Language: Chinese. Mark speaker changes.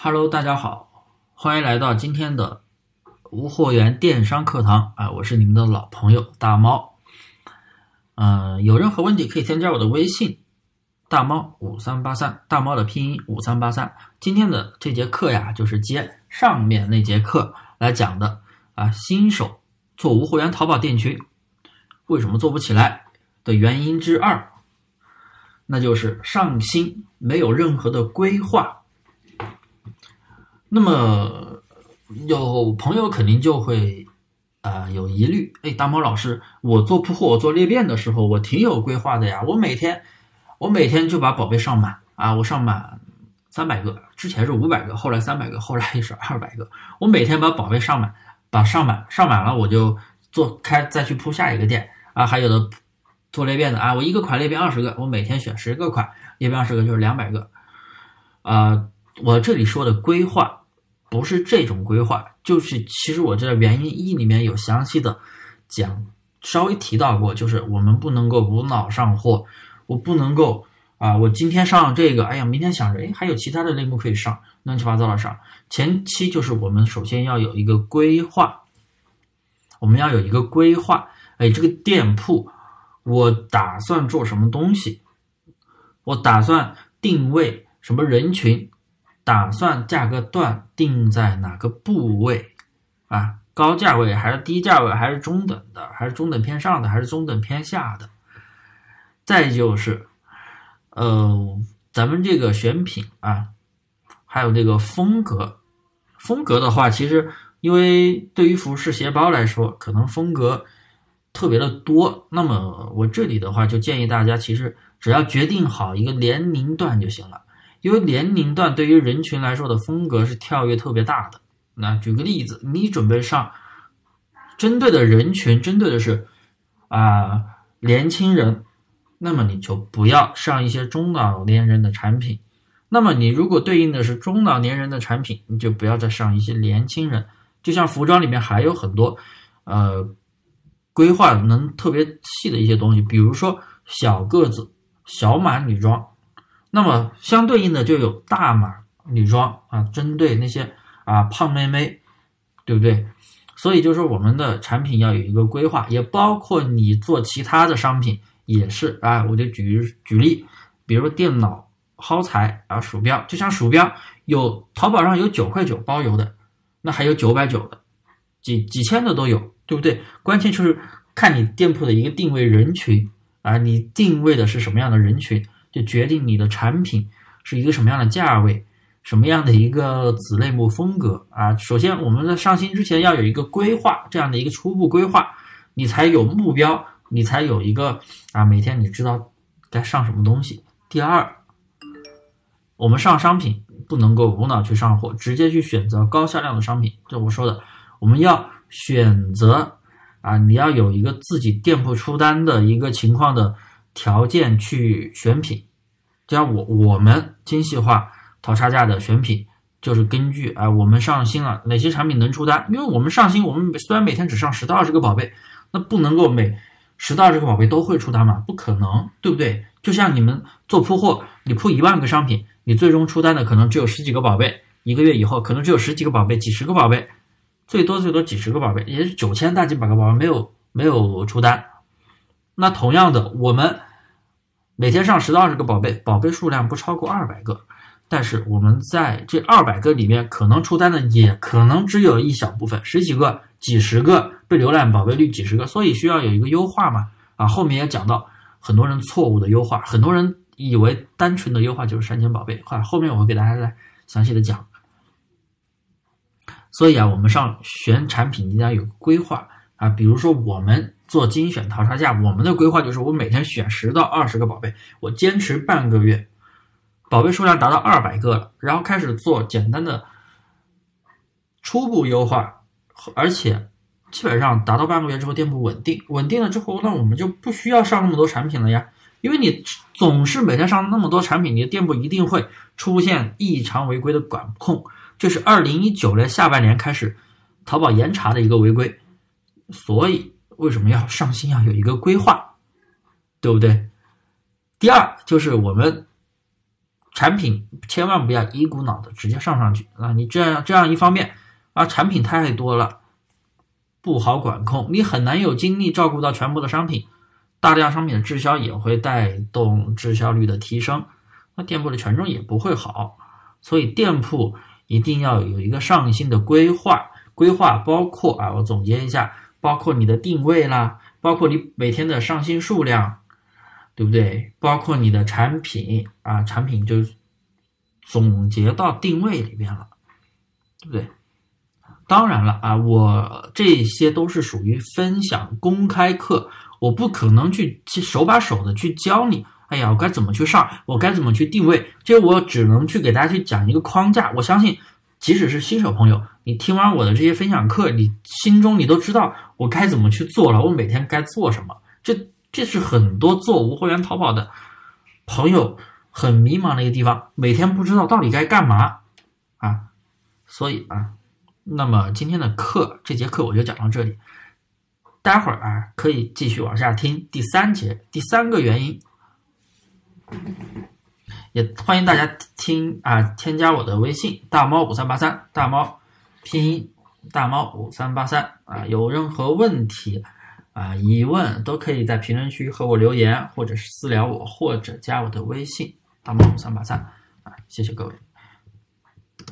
Speaker 1: Hello，大家好，欢迎来到今天的无货源电商课堂啊！我是你们的老朋友大猫。嗯，有任何问题可以添加我的微信大猫五三八三，大猫的拼音五三八三。今天的这节课呀，就是接上面那节课来讲的啊，新手做无货源淘宝店群为什么做不起来的原因之二，那就是上新没有任何的规划。那么有朋友肯定就会啊有疑虑，哎，大猫老师，我做铺货、我做裂变的时候，我挺有规划的呀，我每天我每天就把宝贝上满啊，我上满三百个，之前是五百个，后来三百个，后来也是二百个，我每天把宝贝上满，把上满上满了，我就做开再去铺下一个店啊，还有的做裂变的啊，我一个款裂变二十个，我每天选十个款，裂变二十个就是两百个，啊，我这里说的规划。不是这种规划，就是其实我这原因一里面有详细的讲，稍微提到过，就是我们不能够无脑上货，我不能够啊，我今天上了这个，哎呀，明天想着，哎，还有其他的类目可以上，乱七八糟的上。前期就是我们首先要有一个规划，我们要有一个规划，哎，这个店铺我打算做什么东西，我打算定位什么人群。打算价格段定在哪个部位啊？高价位还是低价位？还是中等的？还是中等偏上的？还是中等偏下的？再就是，呃，咱们这个选品啊，还有这个风格，风格的话，其实因为对于服饰鞋包来说，可能风格特别的多。那么我这里的话，就建议大家，其实只要决定好一个年龄段就行了。因为年龄段对于人群来说的风格是跳跃特别大的。那举个例子，你准备上，针对的人群针对的是啊年轻人，那么你就不要上一些中老年人的产品。那么你如果对应的是中老年人的产品，你就不要再上一些年轻人。就像服装里面还有很多呃规划能特别细的一些东西，比如说小个子小码女装。那么相对应的就有大码女装啊，针对那些啊胖妹妹，对不对？所以就是我们的产品要有一个规划，也包括你做其他的商品也是啊。我就举举例，比如电脑耗材啊，鼠标，就像鼠标有淘宝上有九块九包邮的，那还有九百九的，几几千的都有，对不对？关键就是看你店铺的一个定位人群啊，你定位的是什么样的人群？就决定你的产品是一个什么样的价位，什么样的一个子类目风格啊。首先，我们在上新之前要有一个规划，这样的一个初步规划，你才有目标，你才有一个啊，每天你知道该上什么东西。第二，我们上商品不能够无脑去上货，直接去选择高销量的商品。就我说的，我们要选择啊，你要有一个自己店铺出单的一个情况的。条件去选品，像我我们精细化淘差价的选品，就是根据啊我们上新了哪些产品能出单，因为我们上新，我们虽然每天只上十到二十个宝贝，那不能够每十到二十个宝贝都会出单嘛，不可能，对不对？就像你们做铺货，你铺一万个商品，你最终出单的可能只有十几个宝贝，一个月以后可能只有十几个宝贝，几十个宝贝，最多最多几十个宝贝，也是九千大几百个宝贝没有没有出单。那同样的，我们。每天上十到二十个宝贝，宝贝数量不超过二百个，但是我们在这二百个里面，可能出单的也可能只有一小部分，十几个、几十个被浏览宝贝率几十个，所以需要有一个优化嘛？啊，后面也讲到很多人错误的优化，很多人以为单纯的优化就是删减宝贝，啊，后面我会给大家来详细的讲。所以啊，我们上选产品一定要有规划啊，比如说我们。做精选淘差价，我们的规划就是我每天选十到二十个宝贝，我坚持半个月，宝贝数量达到二百个了，然后开始做简单的初步优化，而且基本上达到半个月之后，店铺稳定，稳定了之后，那我们就不需要上那么多产品了呀，因为你总是每天上那么多产品，你的店铺一定会出现异常违规的管控，这是二零一九年下半年开始淘宝严查的一个违规，所以。为什么要上新？要有一个规划，对不对？第二就是我们产品千万不要一股脑的直接上上去啊！你这样这样一方面啊，产品太多了，不好管控，你很难有精力照顾到全部的商品。大量商品的滞销也会带动滞销率的提升，那店铺的权重也不会好。所以店铺一定要有一个上新的规划，规划包括啊，我总结一下，包括你的定位啦，包括你每天的上新数量，对不对？包括你的产品啊，产品就总结到定位里边了，对不对？当然了啊，我这些都是属于分享公开课。我不可能去去手把手的去教你，哎呀，我该怎么去上，我该怎么去定位，这我只能去给大家去讲一个框架。我相信，即使是新手朋友，你听完我的这些分享课，你心中你都知道我该怎么去做了，我每天该做什么。这这是很多做无货源淘宝的朋友很迷茫的一个地方，每天不知道到底该干嘛啊。所以啊，那么今天的课这节课我就讲到这里。待会儿啊，可以继续往下听第三节第三个原因，也欢迎大家听啊，添加我的微信大猫五三八三，大猫拼音大猫五三八三啊，有任何问题啊疑问都可以在评论区和我留言，或者是私聊我，或者加我的微信大猫五三八三啊，谢谢各位。